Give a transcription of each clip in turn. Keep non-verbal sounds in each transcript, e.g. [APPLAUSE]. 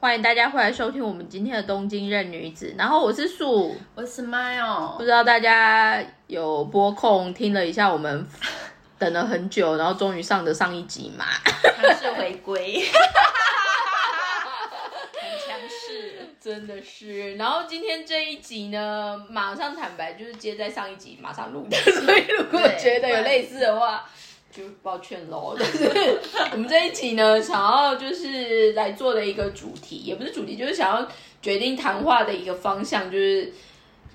欢迎大家回来收听我们今天的东京任女子。然后我是树，我是 Smile，不知道大家有播控听了一下我们等了很久，然后终于上的上一集嘛？强势回归，[LAUGHS] 很强势。真的是。然后今天这一集呢，马上坦白就是接在上一集马上录的，[LAUGHS] 所以如果觉得有类似的话。就抱歉喽，但 [LAUGHS] 是我们这一集呢，想要就是来做的一个主题，也不是主题，就是想要决定谈话的一个方向，就是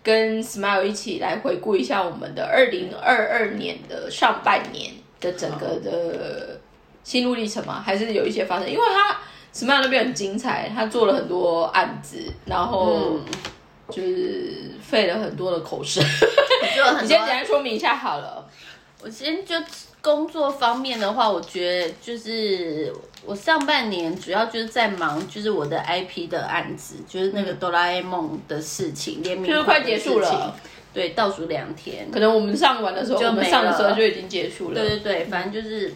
跟 Smile 一起来回顾一下我们的二零二二年的上半年的整个的心路历程嘛？还是有一些发生？因为他 Smile 那边很精彩，他做了很多案子，然后嗯就是费了很多的口舌。[LAUGHS] 你先简。单说明一下好了。我先就工作方面的话，我觉得就是我上半年主要就是在忙，就是我的 IP 的案子，就是那个哆啦 A 梦的事情，联名就是快结束了。对，倒数两天。可能我们上完的时候，就没我们上的时候就已经结束了。对对对，反正就是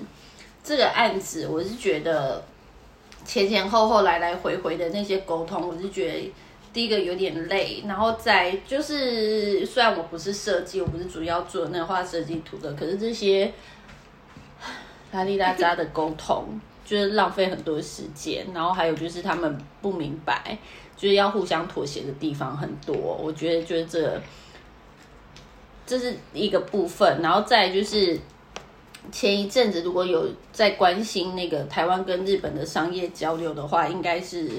这个案子，我是觉得前前后后来来回回的那些沟通，我是觉得第一个有点累，然后再就是虽然我不是设计，我不是主要做那个画设计图的，可是这些拉里拉扎的沟通。就是浪费很多时间，然后还有就是他们不明白，就是要互相妥协的地方很多。我觉得就是这这是一个部分，然后再就是前一阵子如果有在关心那个台湾跟日本的商业交流的话，应该是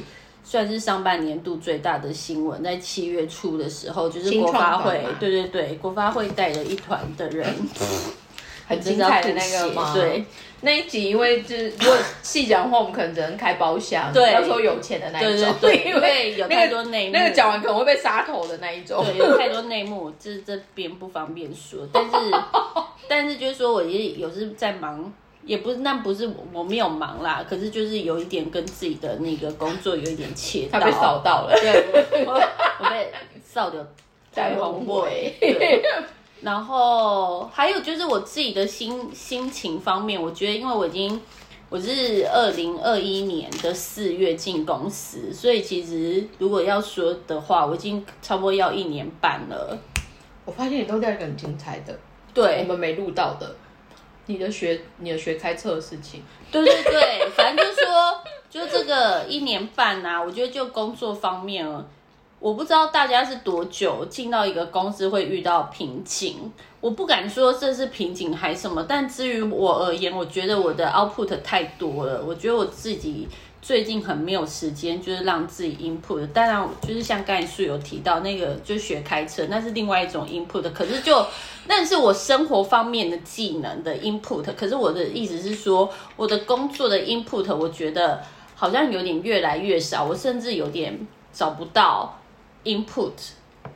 算是上半年度最大的新闻。在七月初的时候，就是国发会对对对，国发会带了一团的人，[LAUGHS] 很精彩的那个吗？对，那一集因为就是如果细讲的话，我们可能只能开包厢，对要说有钱的那一种，对 [LAUGHS] 因为有太多内幕那个讲完可能会被杀头的那一种。对，有太多内幕，这这边不方便说。但是，[LAUGHS] 但是就是说我也有时在忙，也不是那不是我我没有忙啦，可是就是有一点跟自己的那个工作有一点切到，他被扫到了，对，我被扫掉 [LAUGHS] 在红红尾尾。对然后还有就是我自己的心心情方面，我觉得因为我已经我是二零二一年的四月进公司，所以其实如果要说的话，我已经差不多要一年半了。我发现你都在很精彩的，对我对们没录到的，你的学你的学开车的事情。对对对，反正就是说，就这个一年半啊，我觉得就工作方面了。我不知道大家是多久进到一个公司会遇到瓶颈，我不敢说这是瓶颈还是什么，但至于我而言，我觉得我的 output 太多了，我觉得我自己最近很没有时间，就是让自己 input。当然，就是像刚才树有提到那个，就学开车，那是另外一种 input，可是就那是我生活方面的技能的 input。可是我的意思是说，我的工作的 input，我觉得好像有点越来越少，我甚至有点找不到。input，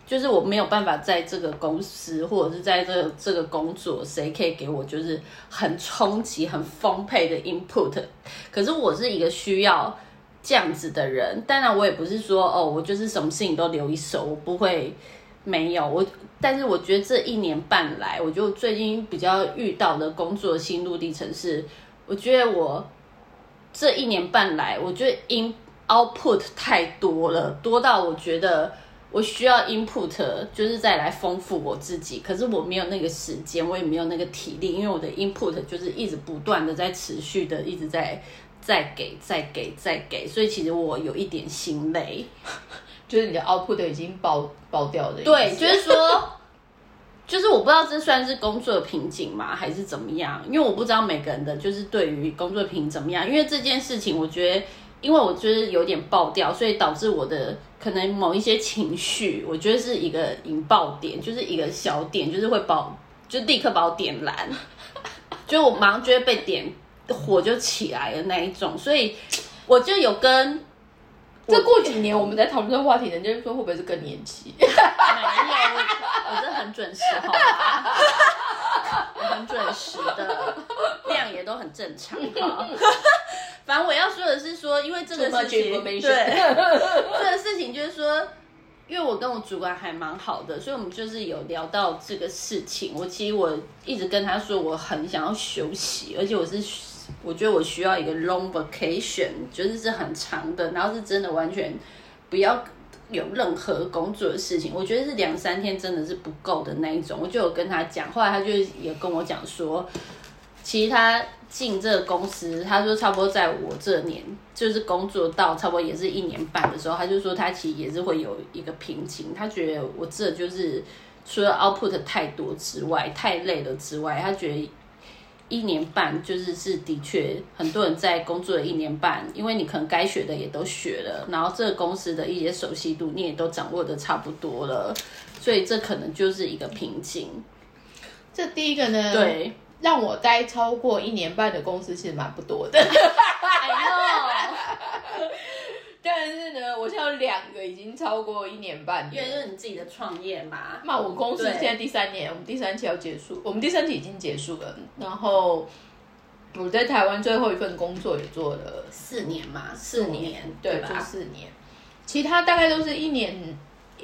就是我没有办法在这个公司或者是在这这个工作，谁可以给我就是很冲击、很丰沛的 input？可是我是一个需要这样子的人，当然我也不是说哦，我就是什么事情都留一手，我不会没有我。但是我觉得这一年半来，我就最近比较遇到的工作心路历程是，我觉得我这一年半来，我觉得 in output 太多了，多到我觉得我需要 input，就是再来丰富我自己。可是我没有那个时间，我也没有那个体力，因为我的 input 就是一直不断的在持续的一直在再给、再给、再给，所以其实我有一点心累。[LAUGHS] 就是你的 output 已经爆爆掉了，对，就是说，[LAUGHS] 就是我不知道这算是工作瓶颈吗，还是怎么样？因为我不知道每个人的就是对于工作瓶颈怎么样。因为这件事情，我觉得，因为我就是有点爆掉，所以导致我的可能某一些情绪，我觉得是一个引爆点，就是一个小点，就是会把我就立刻把我点燃，[LAUGHS] 就我马上就会被点火就起来的那一种，所以我就有跟这过几年我们在讨论这个话题，人家就说会不会是更年期？没有，我我这很准时，好吗？[LAUGHS] 我很准时的，[LAUGHS] 量也都很正常哈。反正我要说的是说，因为这个事情，对这个事情就是说，因为我跟我主管还蛮好的，所以我们就是有聊到这个事情。我其实我一直跟他说，我很想要休息，而且我是我觉得我需要一个 long vacation，就是是很长的，然后是真的完全不要有任何工作的事情。我觉得是两三天真的是不够的那一种。我就有跟他讲，后来他就也跟我讲说，其实他进这个公司，他说差不多在我这年就是工作到差不多也是一年半的时候，他就说他其实也是会有一个瓶颈，他觉得我这就是除了 output 太多之外，太累了之外，他觉得。一年半就是是的确，很多人在工作了一年半，因为你可能该学的也都学了，然后这个公司的一些熟悉度你也都掌握的差不多了，所以这可能就是一个瓶颈。这第一个呢，对，让我待超过一年半的公司其实蛮不多的。哎呦，但是呢，我现在有两个已经超过一年半，因为就是你自己的创业嘛。那我公司现在第三年，我们第三期要结束，我们第三期已经结束了。然后我在台湾最后一份工作也做了四年嘛，四年对，吧？就四年，其他大概都是一年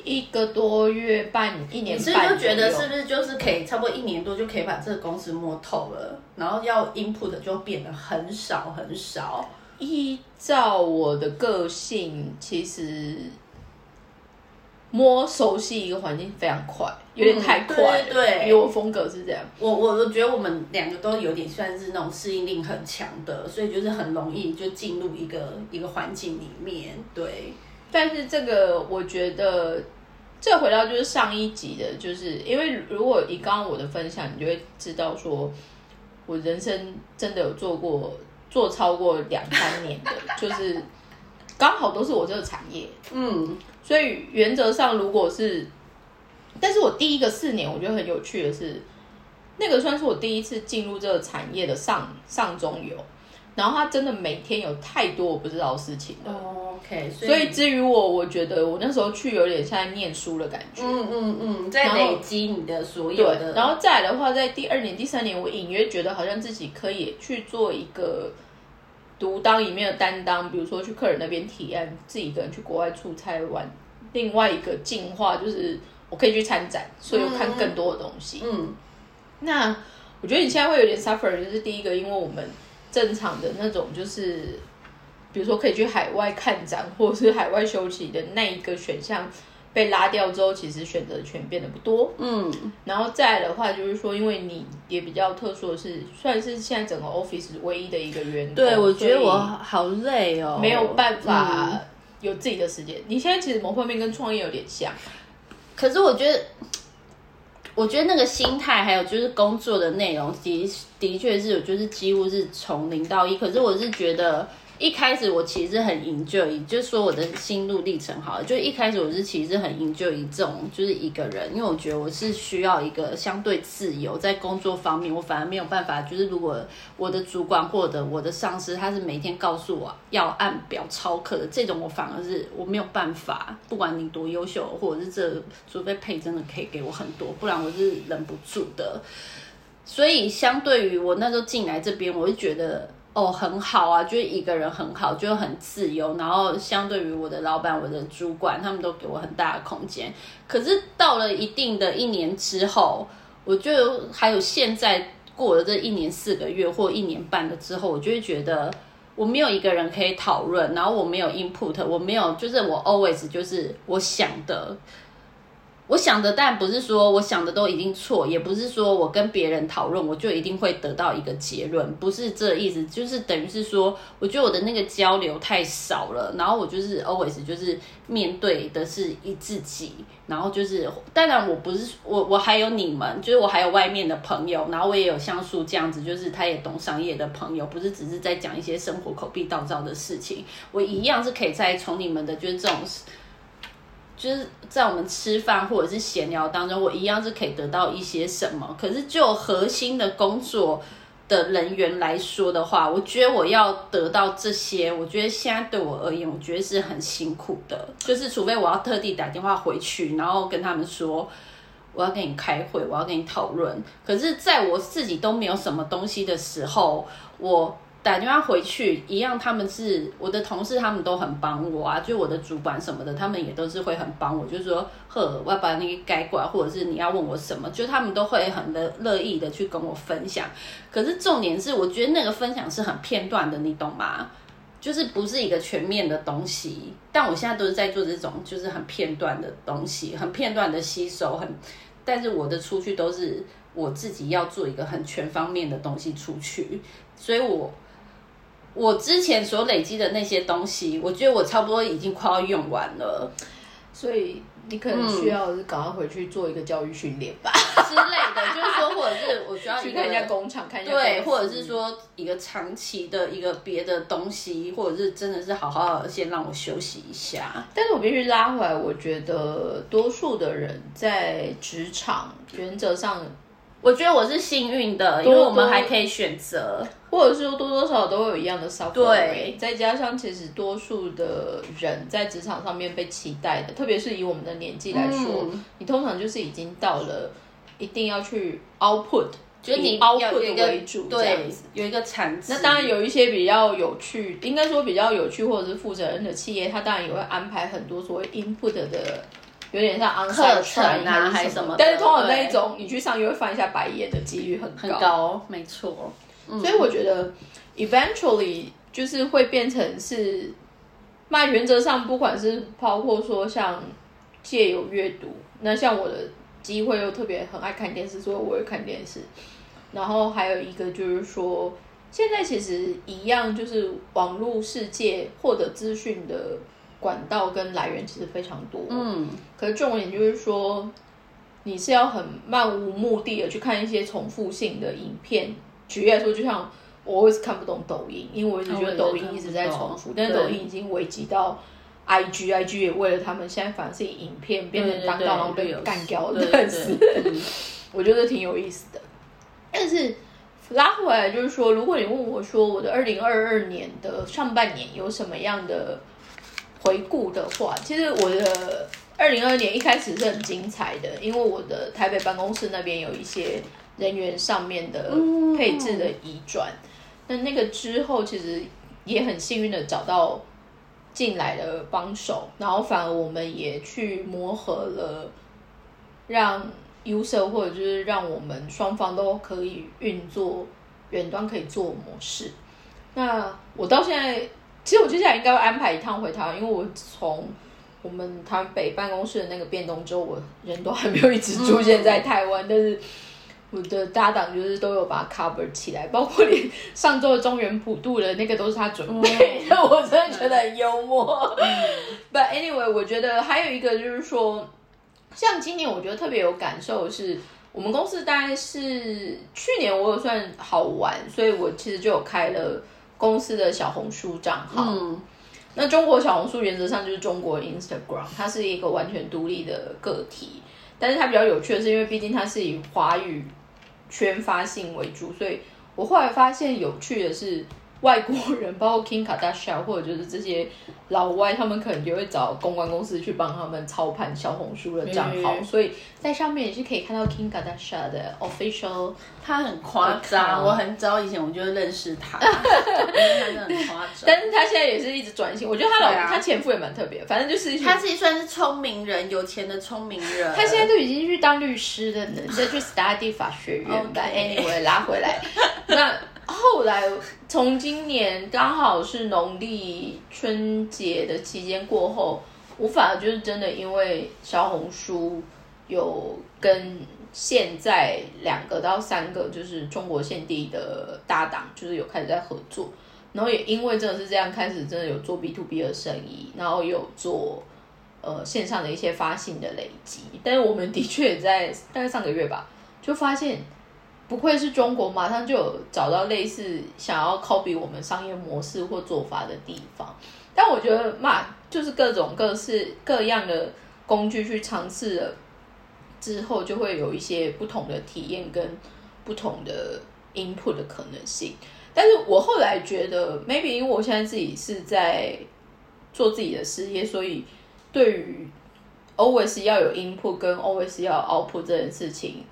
一个多月半，一年半。所以就觉得是不是就是可以差不多一年多就可以把这个公司摸透了，然后要 input 就变得很少很少。依照我的个性，其实摸熟悉一个环境非常快，有点太快。对，因为我风格是这样。我我我觉得我们两个都有点算是那种适应力很强的，所以就是很容易就进入一个一个环境里面。对，但是这个我觉得，这回到就是上一集的，就是因为如果以刚刚我的分享，你就会知道说，我人生真的有做过。做超过两三年的，[LAUGHS] 就是刚好都是我这个产业，嗯，所以原则上如果是，但是我第一个四年，我觉得很有趣的是，那个算是我第一次进入这个产业的上上中游。然后他真的每天有太多我不知道的事情了。OK，所以至于我，我觉得我那时候去有点像在念书的感觉。嗯嗯嗯，在累积你的所有的。然后再来的话，在第二年、第三年，我隐约觉得好像自己可以去做一个独当一面的担当，比如说去客人那边体验，自己一个人去国外出差玩。另外一个进化就是我可以去参展，所以我看更多的东西。嗯，那我觉得你现在会有点 suffer，就是第一个，因为我们。正常的那种就是，比如说可以去海外看展或者是海外休息的那一个选项被拉掉之后，其实选择权变得不多。嗯，然后再来的话就是说，因为你也比较特殊的是，算是现在整个 office 唯一的一个员工。对，我觉得我好累哦，没有办法有自己的时间。你现在其实某方面跟创业有点像，可是我觉得。我觉得那个心态，还有就是工作的内容，的的确是，就是几乎是从零到一。可是我是觉得。一开始我其实很 enjoy，就是说我的心路历程好了。就一开始我是其实很 enjoy 这种就是一个人，因为我觉得我是需要一个相对自由，在工作方面我反而没有办法。就是如果我的主管或者我的上司他是每天告诉我要按表超课的这种，我反而是我没有办法。不管你多优秀，或者是这除非配真的可以给我很多，不然我是忍不住的。所以相对于我那时候进来这边，我就觉得。哦，很好啊，就是一个人很好，就很自由。然后相对于我的老板、我的主管，他们都给我很大的空间。可是到了一定的一年之后，我就还有现在过了这一年四个月或一年半的之后，我就会觉得我没有一个人可以讨论，然后我没有 input，我没有，就是我 always 就是我想的。我想的，但不是说我想的都一定错，也不是说我跟别人讨论我就一定会得到一个结论，不是这意思，就是等于是说，我觉得我的那个交流太少了，然后我就是 always 就是面对的是一自己，然后就是当然我不是我我还有你们，就是我还有外面的朋友，然后我也有像树这样子，就是他也懂商业的朋友，不是只是在讲一些生活口壁道造的事情，我一样是可以在从你们的就是这种。就是在我们吃饭或者是闲聊当中，我一样是可以得到一些什么。可是就核心的工作的人员来说的话，我觉得我要得到这些，我觉得现在对我而言，我觉得是很辛苦的。就是除非我要特地打电话回去，然后跟他们说我要跟你开会，我要跟你讨论。可是在我自己都没有什么东西的时候，我。打电话回去一样，他们是我的同事，他们都很帮我啊，就我的主管什么的，他们也都是会很帮我，就是说，呵，我要把那个改过来，或者是你要问我什么，就他们都会很的乐意的去跟我分享。可是重点是，我觉得那个分享是很片段的，你懂吗？就是不是一个全面的东西。但我现在都是在做这种，就是很片段的东西，很片段的吸收，很，但是我的出去都是我自己要做一个很全方面的东西出去，所以我。我之前所累积的那些东西，我觉得我差不多已经快要用完了，所以你可能需要是赶快回去做一个教育训练吧之类的，[LAUGHS] 就是说，或者是我需要去看一下工厂，看一下对，或者是说一个长期的一个别的东西，或者是真的是好好先让我休息一下。但是我必须拉回来，我觉得多数的人在职场原则上。我觉得我是幸运的，因为我们还可以选择，或者是说多多少少都会有一样的 suffer。对，再加上其实多数的人在职场上面被期待的，特别是以我们的年纪来说，你通常就是已经到了一定要去 output，就是你 output 为主这样子，有一个产值。那当然有一些比较有趣，应该说比较有趣或者是负责任的企业，它当然也会安排很多所谓 input 的。有点像课程啊，还是什么？但是通常那一种，你去上又会翻一下白眼的几率很很高，没错。所以我觉得，eventually 就是会变成是，那原则上不管是包括说像借有阅读，那像我的机会又特别很爱看电视，所以我会看电视。然后还有一个就是说，现在其实一样，就是网络世界获得资讯的。管道跟来源其实非常多，嗯，可是重点就是说，你是要很漫无目的的去看一些重复性的影片。举例来说，就像我一直看不懂抖音，因为我一直觉得抖音一直在重复，但是抖音已经危及到 IG，IG 也为了他们现在反而是影片变成当道，然后被干掉的意思。我觉得挺有意思的。但是拉回来就是说，如果你问我说我的二零二二年的上半年有什么样的？回顾的话，其实我的二零二二年一开始是很精彩的，因为我的台北办公室那边有一些人员上面的配置的移转，那那个之后其实也很幸运的找到进来的帮手，然后反而我们也去磨合了，让 user 或者就是让我们双方都可以运作远端可以做模式。那我到现在。其实我接下来应该会安排一趟回台湾，因为我从我们台北办公室的那个变动之后，我人都还没有一直出现在台湾。但是我的搭档就是都有把它 cover 起来，[LAUGHS] 包括连上周的中原普渡的那个都是他准备的，[LAUGHS] 我真的觉得很幽默。[LAUGHS] But anyway，我觉得还有一个就是说，像今年我觉得特别有感受是，我们公司大概是去年我有算好玩，所以我其实就有开了。公司的小红书账号，那中国小红书原则上就是中国 Instagram，它是一个完全独立的个体，但是它比较有趣的是，因为毕竟它是以华语圈发性为主，所以我后来发现有趣的是。外国人，包括 King Kardashian 或者就是这些老外，他们可能就会找公关公司去帮他们操盘小红书的账号，所以在上面也是可以看到 King Kardashian 的 official。他很夸张，我很早以前我就认识他，[LAUGHS] 真的很夸张。但是他现在也是一直转型，我觉得他老他前夫也蛮特别，反正就是他自己算是聪明人，有钱的聪明人。他现在都已经去当律师了呢，再去 study 法学院。Anyway，拉回来 [LAUGHS] 那。后来从今年刚好是农历春节的期间过后，我反而就是真的因为小红书有跟现在两个到三个就是中国献地的搭档，就是有开始在合作，然后也因为真的是这样开始真的有做 B to B 的生意，然后有做呃线上的一些发信的累积，但是我们的确也在大概上个月吧，就发现。不愧是中国，马上就有找到类似想要 copy 我们商业模式或做法的地方。但我觉得嘛，就是各种各式各样的工具去尝试了之后，就会有一些不同的体验跟不同的 input 的可能性。但是我后来觉得，maybe 因为我现在自己是在做自己的事业，所以对于 always 要有 input 跟 always 要 output 这件事情。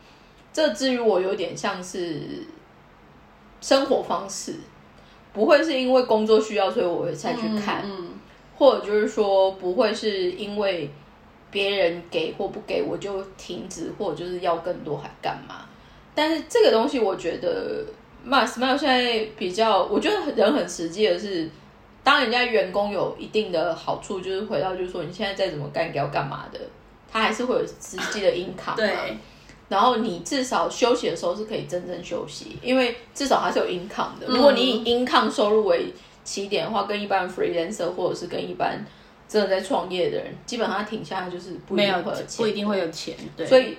这至于我有点像是生活方式，不会是因为工作需要，所以我才去看，嗯，或者就是说不会是因为别人给或不给我就停止，或者就是要更多还干嘛？但是这个东西，我觉得 m a Smile 现在比较，我觉得人很实际的是，当人家员工有一定的好处，就是回到就是说，你现在再怎么干，你要干嘛的，他还是会有实际的 income 嘛。对，然后你至少休息的时候是可以真正休息，因为至少它是有 income 的。如果你以 income 收入为起点的话，跟一般 freelancer 或者是跟一般真的在创业的人，基本上他停下来就是不一定会有钱，不一定会有钱，对，所以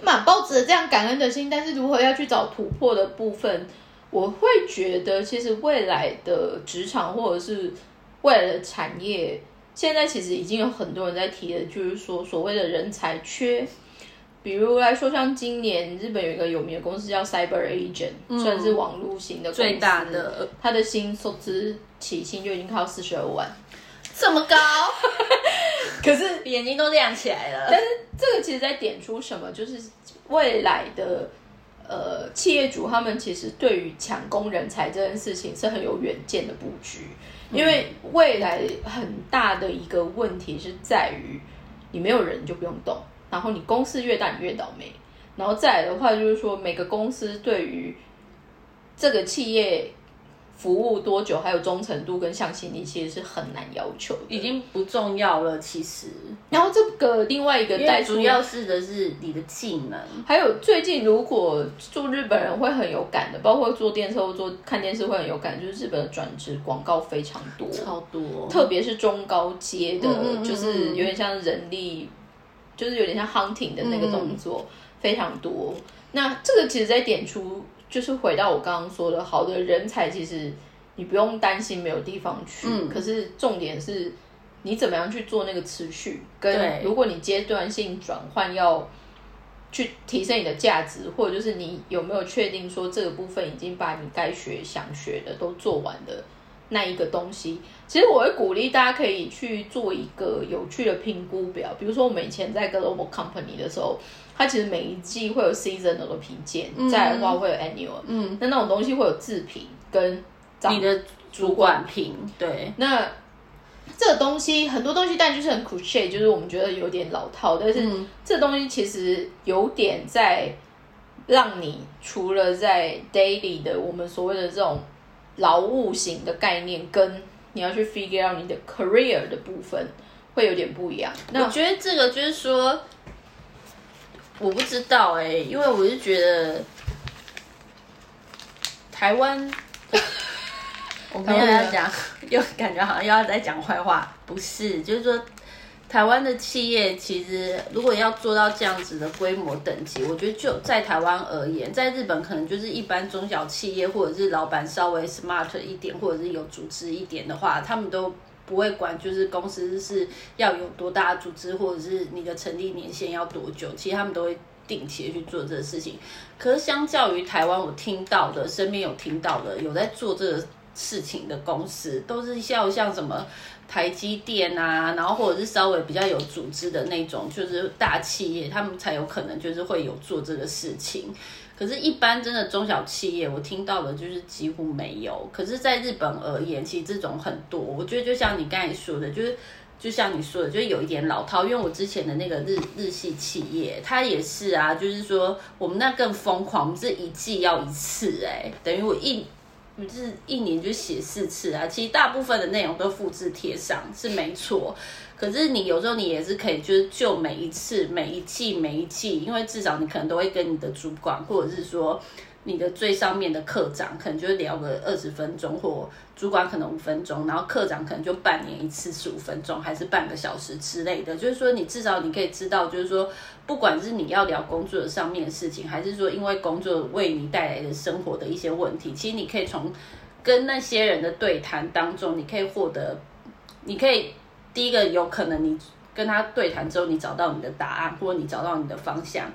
满抱着这样感恩的心，但是如何要去找突破的部分，我会觉得其实未来的职场或者是未来的产业，现在其实已经有很多人在提的，就是说所谓的人才缺。比如来说，像今年日本有一个有名的公司叫 Cyber Agent，、算是网络型的公司。最大的，它的薪收资起薪就已经靠四十二万，这么高，[LAUGHS] 可是眼睛都亮起来了。但是这个其实在点出什么，就是未来的呃企业主他们其实对于抢工人才这件事情是很有远见的布局，因为未来很大的一个问题是在于你没有人就不用动，然后你公司越大你越倒霉，然后再来的话就是说每个公司对于这个企业。服务多久，还有忠诚度跟向心力，其实是很难要求的。已经不重要了，其实，然后这个另外一个主要是的是你的技能。还有最近，如果做日本人会很有感的，包括坐电车或坐看电视会很有感，就是日本的转职广告非常多，超多，特别是中高阶的，嗯嗯嗯就是有点像人力，就是有点像 hunting 的那个动作、非常多。那这个其实在点出，就是回到我刚刚说的，好的人才其实你不用担心没有地方去，嗯。可是重点是你怎么样去做那个持续，跟如果你阶段性转换要去提升你的价值，或者就是你有没有确定说这个部分已经把你该学想学的都做完的那一个东西，其实我会鼓励大家可以去做一个有趣的评估表，比如说我们以前在 Global Company 的时候，它其实每一季会有 seasonal 的评鉴，再来的话会有 annual，嗯，那那种东西会有自评跟长你的主管评，对，那这个东西很多东西，但就是很 cliche，就是我们觉得有点老套，但是嗯。这东西其实有点在让你除了在 daily 的我们所谓的这种劳务型的概念，跟你要去 figure out 你的 career 的部分会有点不一样。那我觉得这个就是说，我不知道哎、因为我是觉得台湾，[LAUGHS] 我们又要讲，[LAUGHS] 又感觉好像又要再讲坏话，不是，就是说。台湾的企业其实如果要做到这样子的规模等级，我觉得就在台湾而言，在日本可能就是一般中小企业或者是老板稍微 smart 一点，或者是有组织一点的话，他们都不会管，就是公司是要有多大组织，或者是你的成立年限要多久，其实他们都会定期的去做这个事情。可是相较于台湾，我听到的，身边有听到的，有在做这个事情的公司，都是像像什么台积电啊，然后或者是稍微比较有组织的那种，就是大企业，他们才有可能就是会有做这个事情。可是，一般真的中小企业，我听到的就是几乎没有。可是，在日本而言，其实这种很多。我觉得就像你刚才说的，就是就像你说的，就是有一点老套。因为我之前的那个日日系企业，它也是啊，就是说我们那更疯狂，我们是一季要一次、哎，等于我一。就是一年就写四次啊，其实大部分的内容都复制贴上是没错，可是你有时候你也是可以，就是就每一次、每一季、每一季，因为至少你可能都会跟你的主管，或者是说你的最上面的科长，可能就聊个二十分钟，或主管可能五分钟，然后科长可能就半年一次十五分钟，还是半个小时之类的。就是说，你至少你可以知道，就是说，不管是你要聊工作上面的事情，还是说因为工作为你带来的生活的一些问题，其实你可以从跟那些人的对谈当中，你可以获得，你可以第一个有可能你跟他对谈之后，你找到你的答案，或者你找到你的方向。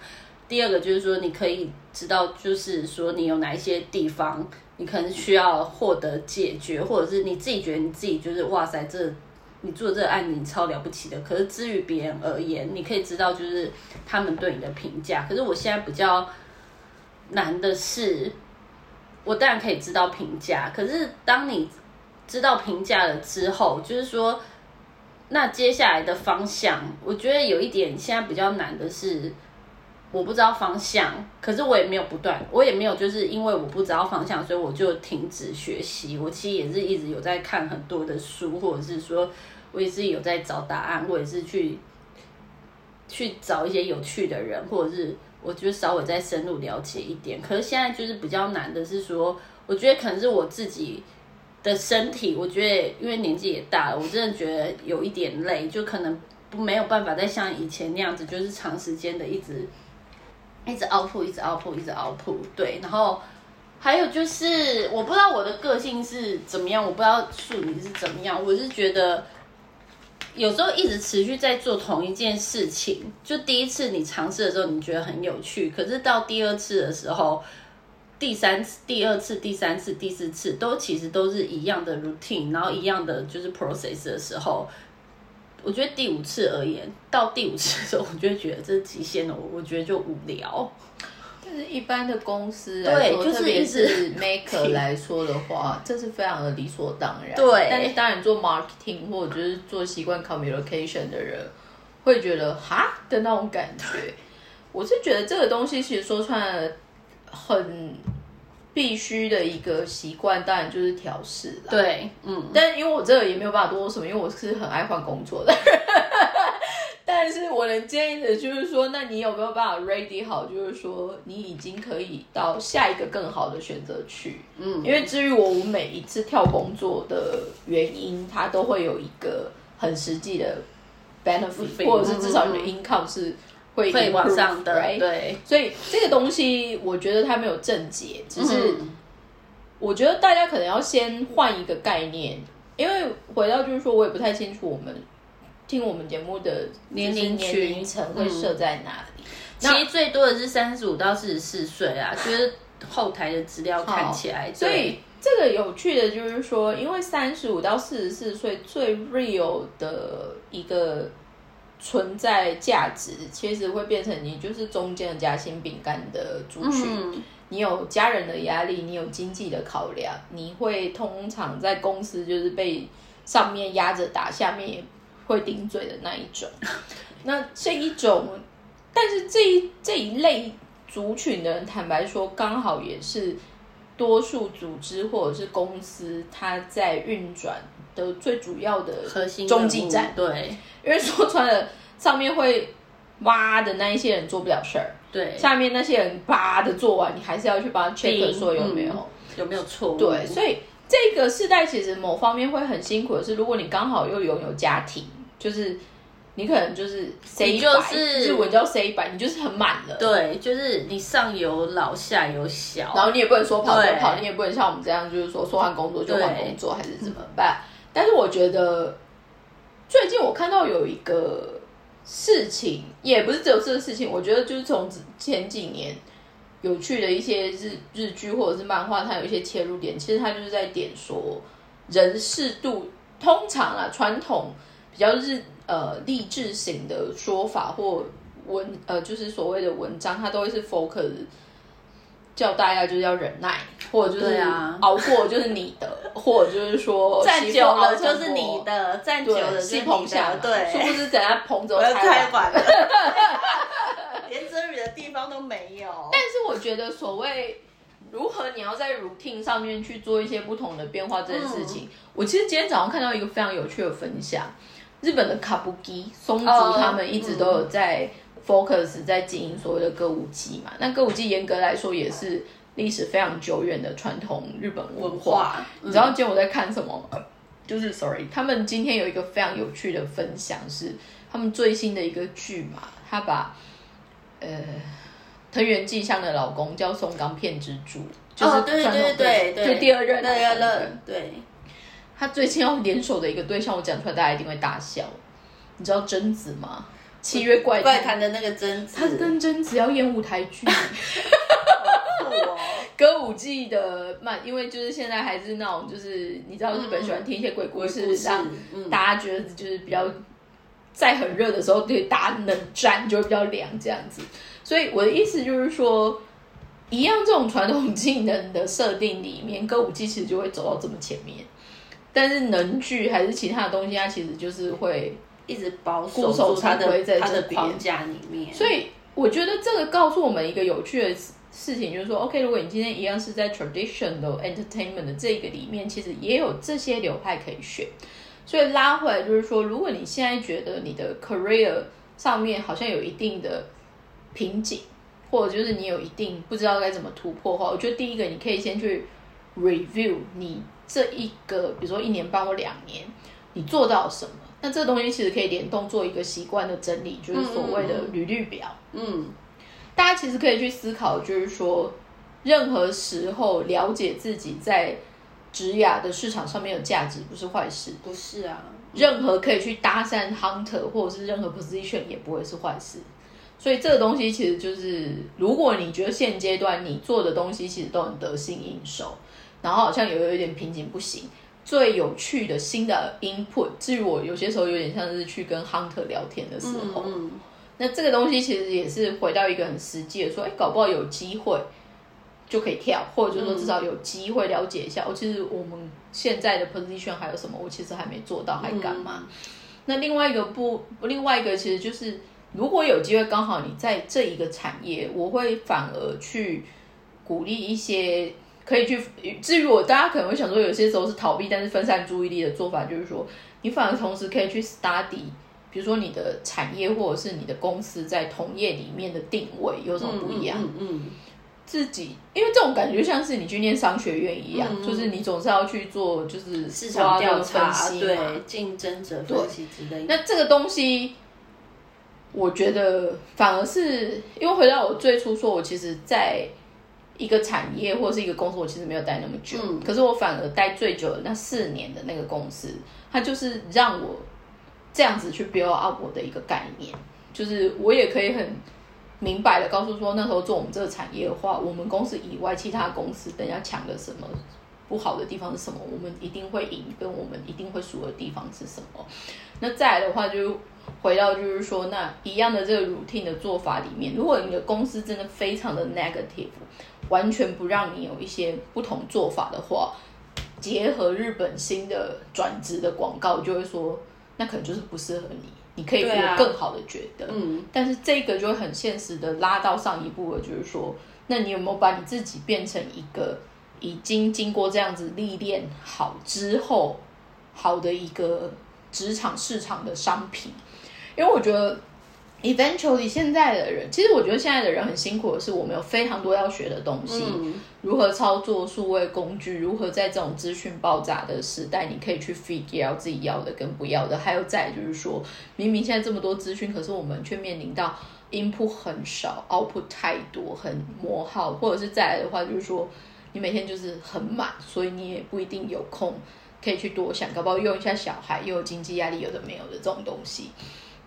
第二个就是说，你可以知道，就是说你有哪一些地方，你可能需要获得解决，或者是你自己觉得你自己就是哇塞，这你做这个案子你超了不起的。可是至于别人而言，你可以知道就是他们对你的评价。可是我现在比较难的是，我当然可以知道评价，可是当你知道评价了之后，就是说，那接下来的方向，我觉得有一点现在比较难的是，我不知道方向，可是我也没有不断，我也没有就是因为我不知道方向，所以我就停止学习。我其实也是一直有在看很多的书，或者是说我也是有在找答案，或者是去去找一些有趣的人，或者是我觉得稍微再深入了解一点。可是现在就是比较难的是说，我觉得可能是我自己的身体，我觉得因为年纪也大了，我真的觉得有一点累，就可能不没有办法再像以前那样子，就是长时间的一直一直凹铺，一直凹铺，一直凹铺。对，然后还有就是我不知道我的个性是怎么样，我不知道树你是怎么样，我是觉得。有时候一直持续在做同一件事情，就第一次你尝试的时候，你觉得很有趣，可是到第二次的时候，第三次、第二次、第三次、第四次都其实都是一样的 routine，然后一样的就是 process 的时候，我觉得第五次而言，到第五次的时候，[LAUGHS] 我就觉得这是极限了，我我觉得就无聊。但是一般的公司来说，特别是 maker 来说的话，这是非常的理所当然。对，但是当然做 marketing 或者就是做习惯 communication 的人，会觉得哈的那种感觉。我是觉得这个东西其实说穿了很必须的一个习惯，当然就是调试了。对，嗯。但因为我这个也没有办法多说什么，因为我是很爱换工作的。但是我能建议的就是说，那你有没有办法 ready 好？就是说，你已经可以到下一个更好的选择去。嗯，因为至于我，我每一次跳工作的原因，它都会有一个很实际的 benefit，或者是至少你的 income 是会会往上的。对，所以这个东西我觉得它没有正解，只是我觉得大家可能要先换一个概念，因为回到就是说我也不太清楚我们。听我们节目的年龄年龄层会设在哪里？其实最多的是三十五到四十四岁啊，就是后台的资料看起来。所以这个有趣的就是说，因为三十五到四十四岁最 real 的一个存在价值，其实会变成你就是中间的夹心饼干的族群。你有家人的压力，你有经济的考量，你会通常在公司就是被上面压着打，下面也。会顶嘴的那一种，那这一种，但是这一这一类族群的人，坦白说，刚好也是多数组织或者是公司它在运转的最主要的核心中继站。对，因为说穿了，上面会挖的那一些人做不了事儿，对，下面那些人叭的做完，你还是要去帮他 check 说有没有有没有错误。对，所以这个世代其实某方面会很辛苦的是，如果你刚好又拥有家庭。就是你可能就是 C 百，日文叫 C 百，你就是很满了。对，就是你上有老下有小，然后你也不能说跑就跑，你也不能像我们这样，就是说说换工作就换工作，还是怎么办？但是我觉得最近我看到有一个事情，也不是只有这个事情，我觉得就是从前几年有趣的一些日日剧或者是漫画，它有一些切入点，其实它就是在点说人事度，通常啊传统。比较是呃励志型的说法或文呃就是所谓的文章，它都会是 focus 叫大家就是要忍耐，或者就是熬过就是你的，[LAUGHS] 或者就是说站久了就是你的，站久了就捧下，对，殊不知等下捧走太晚了，[LAUGHS] 连遮雨的地方都没有。但是我觉得所谓如何你要在 routine 上面去做一些不同的变化这件事情，我其实今天早上看到一个非常有趣的分享。日本的卡布基松竹他们一直都有在 focus 在经营所谓的歌舞伎嘛？那歌舞伎严格来说也是历史非常久远的传统日本文化。你知道今天我在看什么吗？就是 sorry，他们今天有一个非常有趣的分享，是他们最新的一个剧嘛？他把呃藤原纪香的老公叫松冈片之助，就是对对对对，就第二任，第二任，对。他最近要联手的一个对象，我讲出来大家一定会大笑。你知道贞子吗？七月怪怪谈的那个贞子，他跟贞子要演舞台剧，歌舞伎的慢，因为就是现在还是那种，就是你知道日本喜欢听一些鬼故事，让大家觉得就是比较在很热的时候对大家能站就会比较凉这样子。所以我的意思就是说。一样这种传统技能的设定里面，歌舞伎其实就会走到这么前面。但是能剧还是其他的东西，它其实就是会一直保固守守住它的它的框架里面。所以我觉得这个告诉我们一个有趣的事事情，就是说，OK，如果你今天一样是在 traditional entertainment 的这个里面，其实也有这些流派可以选。所以拉回来就是说，如果你现在觉得你的 career 上面好像有一定的瓶颈，或者就是你有一定不知道该怎么突破的话，我觉得第一个你可以先去 review 你这一个，比如说一年半或两年，你做到什么。那这个东西其实可以联动做一个习惯的整理，就是所谓的履历表。嗯，大家其实可以去思考，就是说，任何时候了解自己在职涯的市场上面有价值，不是坏事。不是啊，任何可以去搭讪 hunter 或者是任何 position 也不会是坏事。所以这个东西其实就是，如果你觉得现阶段你做的东西其实都很得心应手，然后好像有有一点瓶颈不行，最有趣的新的 input，至于我有些时候有点像是去跟 hunter 聊天的时候，嗯那这个东西其实也是回到一个很实际的说，哎，搞不好有机会就可以跳，或者就是说至少有机会了解一下，哦，其实我们现在的 position 还有什么，我其实还没做到，还干嘛？那另外一个不，另外一个其实就是，如果有机会刚好你在这一个产业，我会反而去鼓励一些可以去。至于我，大家可能会想说，有些时候是逃避，但是分散注意力的做法，就是说，你反而同时可以去 study。比如说你的产业或者是你的公司在同业里面的定位有什么不一样？嗯嗯嗯自己因为这种感觉像是你去念商学院一样，就是你总是要去做就是市场调查对竞争者分析之类的。那这个东西，我觉得反而是因为回到我最初说，我其实在一个产业或者是一个公司，我其实没有待那么久，嗯可是我反而待最久的那四年的那个公司，它就是让我这样子去 build up 我的一个概念，就是我也可以很明白的告诉说，那时候做我们这个产业的话，我们公司以外其他公司等一下抢的什么。不好的地方是什么？我们一定会赢，跟我们一定会输的地方是什么？那再来的话，就回到就是说，那一样的这个 routine 的做法里面，如果你的公司真的非常的 negative，完全不让你有一些不同做法的话，结合日本新的转职的广告，就会说那可能就是不适合你，你可以有更好的觉得。嗯但是这个就会很现实的拉到上一步了，就是说，那你有没有把你自己变成一个已经经过这样子历练好之后，好的一个职场市场的商品？因为我觉得，eventually 现在的人，其实我觉得现在的人很辛苦的是，我们有非常多要学的东西，嗯如何操作数位工具，如何在这种资讯爆炸的时代，你可以去 figure out 自己要的跟不要的。还有再来就是说，明明现在这么多资讯，可是我们却面临到 input 很少，output 太多，很磨耗，或者是再来的话，就是说你每天就是很满，所以你也不一定有空可以去多想，搞不好用一下小孩，又有经济压力，有的没有的这种东西。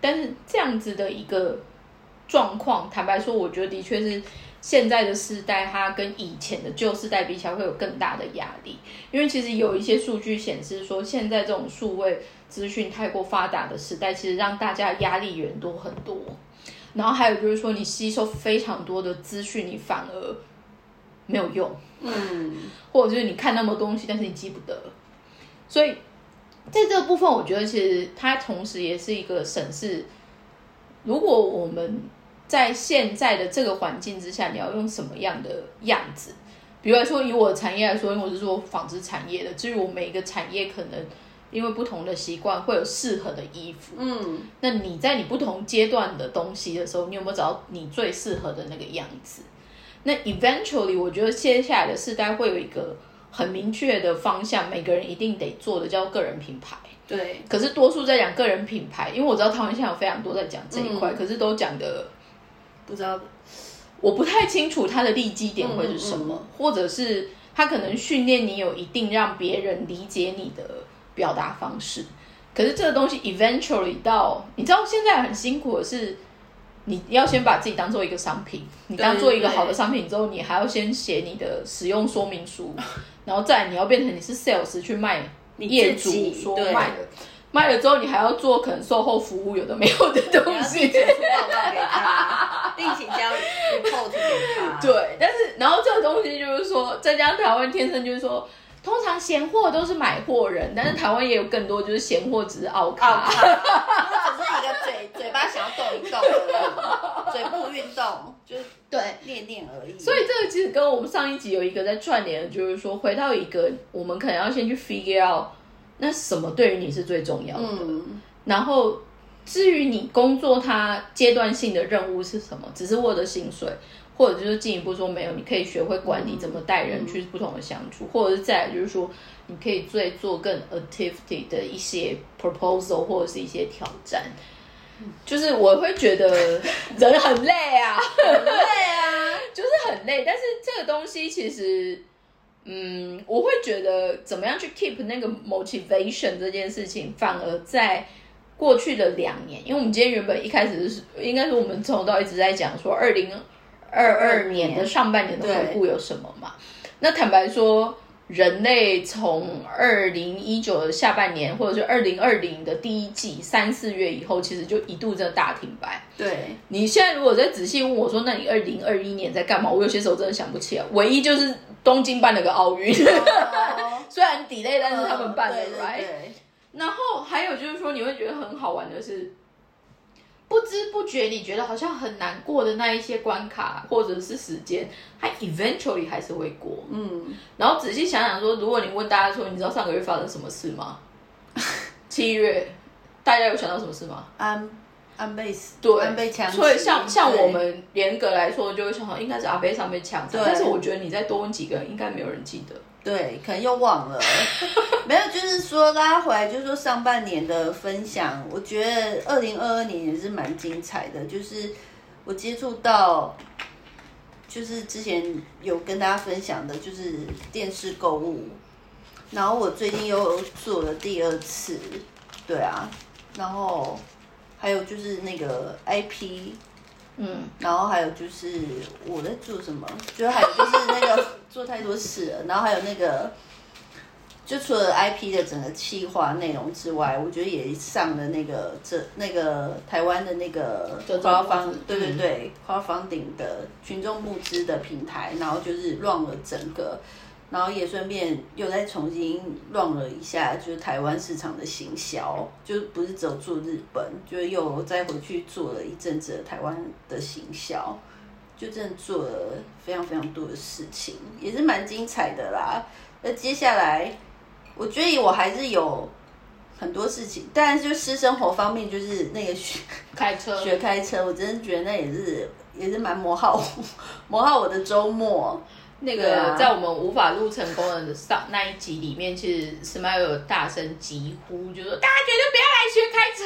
但是这样子的一个状况，坦白说，我觉得的确是现在的世代，它跟以前的旧世代比起来，会有更大的压力。因为其实有一些数据显示说，现在这种数位资讯太过发达的时代，其实让大家压力源多很多。然后还有就是说，你吸收非常多的资讯，你反而没有用。嗯或者就是你看那么多东西，但是你记不得。所以在这个部分，我觉得其实它同时也是一个审视，如果我们在现在的这个环境之下，你要用什么样的样子？比如说，以我的产业来说，因为我是做纺织产业的，至于我每一个产业可能因为不同的习惯会有适合的衣服。嗯那你在你不同阶段的东西的时候，你有没有找到你最适合的那个样子？那 eventually，我觉得接下来的世代会有一个很明确的方向，每个人一定得做的叫个人品牌。对，可是多数在讲个人品牌，因为我知道台湾现在有非常多在讲这一块，嗯可是都讲的不知道我不太清楚它的立基点会是什么，嗯或者是他可能训练你有一定让别人理解你的表达方式。可是这个东西 eventually 到，你知道现在很辛苦的是，你要先把自己当做一个商品，你当做一个好的商品之后，你还要先写你的使用说明书，然后再你要变成你是 sales 去卖你业主说卖的，卖了之后你还要做可能售后服务有的没有的东西给他。[LAUGHS] 定期交 report 给他。对，但是然后这个东西就是说，再加上台湾天生就是说，通常闲货都是买货人，但是台湾也有更多就是闲货只是奥奥卡。卡，只是一个嘴嘴巴想要动一动，嘴部运动就是对，练练而已。所以这个其实跟我们上一集有一个在串联，就是说回到一个，我们可能要先去 figure out 那什么对于你是最重要的，嗯，然后至于你工作它阶段性的任务是什么，只是获得薪水，或者就是进一步说没有，你可以学会管理怎么带人去不同的相处，或者是再来就是说你可以最做更 activity 的一些 proposal 或者是一些挑战。就是我会觉得 [LAUGHS] 人很累啊，很累啊。[LAUGHS] 就是很累，但是这个东西其实，嗯，我会觉得怎么样去 keep 那个 motivation 这件事情，反而在过去的两年，因为我们今天原本一开始是应该是我们从头到一直在讲说二零二二年的上半年的回顾有什么嘛？那坦白说。人类从二零一九的下半年，或者是二零二零的第一季三四月以后，其实就一度真的大停摆。对，你现在如果再仔细问我说，那你二零二一年在干嘛？我有些时候真的想不起来，唯一就是东京办了个奥运，哦 [LAUGHS] 虽然 delay，但是他们办了，right？对然后还有就是说，你会觉得很好玩的是，不知不觉你觉得好像很难过的那一些关卡或者是时间，它 eventually 还是会过。嗯，然后仔细想想说，如果你问大家说，你知道上个月发生什么事吗？[LAUGHS] 七月，大家有想到什么事吗？安安倍死，对，安倍枪击，所以像像我们严格来说，就会想到应该是阿贝上被枪杀，对但是我觉得你再多问几个人，应该没有人记得。对，可能又忘了，[LAUGHS] 没有，就是说拉回来，就是说上半年的分享，我觉得二零二二年也是蛮精彩的，就是我接触到，就是之前有跟大家分享的，就是电视购物，然后我最近又做了第二次，对啊，然后还有就是那个 IP 嗯，然后还有就是我在做什么，就还有就是那个 [LAUGHS] 做太多事了，然后还有那个，就除了 IP 的整个企划内容之外，我觉得也上了那个这那个台湾的那个花方对对嗯对，花方顶的群众募资的平台，然后就是 run 了整个。然后也顺便又再重新 run 了一下，就是台湾市场的行销，就不是只有做日本，就又再回去做了一阵子的台湾的行销，就真的做了非常非常多的事情，也是蛮精彩的啦。那接下来，我觉得我还是有很多事情，当然就私生活方面，就是那个学 [LAUGHS] 开车学开车，我真的觉得那也是也是蛮磨耗磨耗我的周末。那个在我们无法录成功的上那一集里面，其实 Smile 有大声疾呼，就说大家绝对不要来学开车。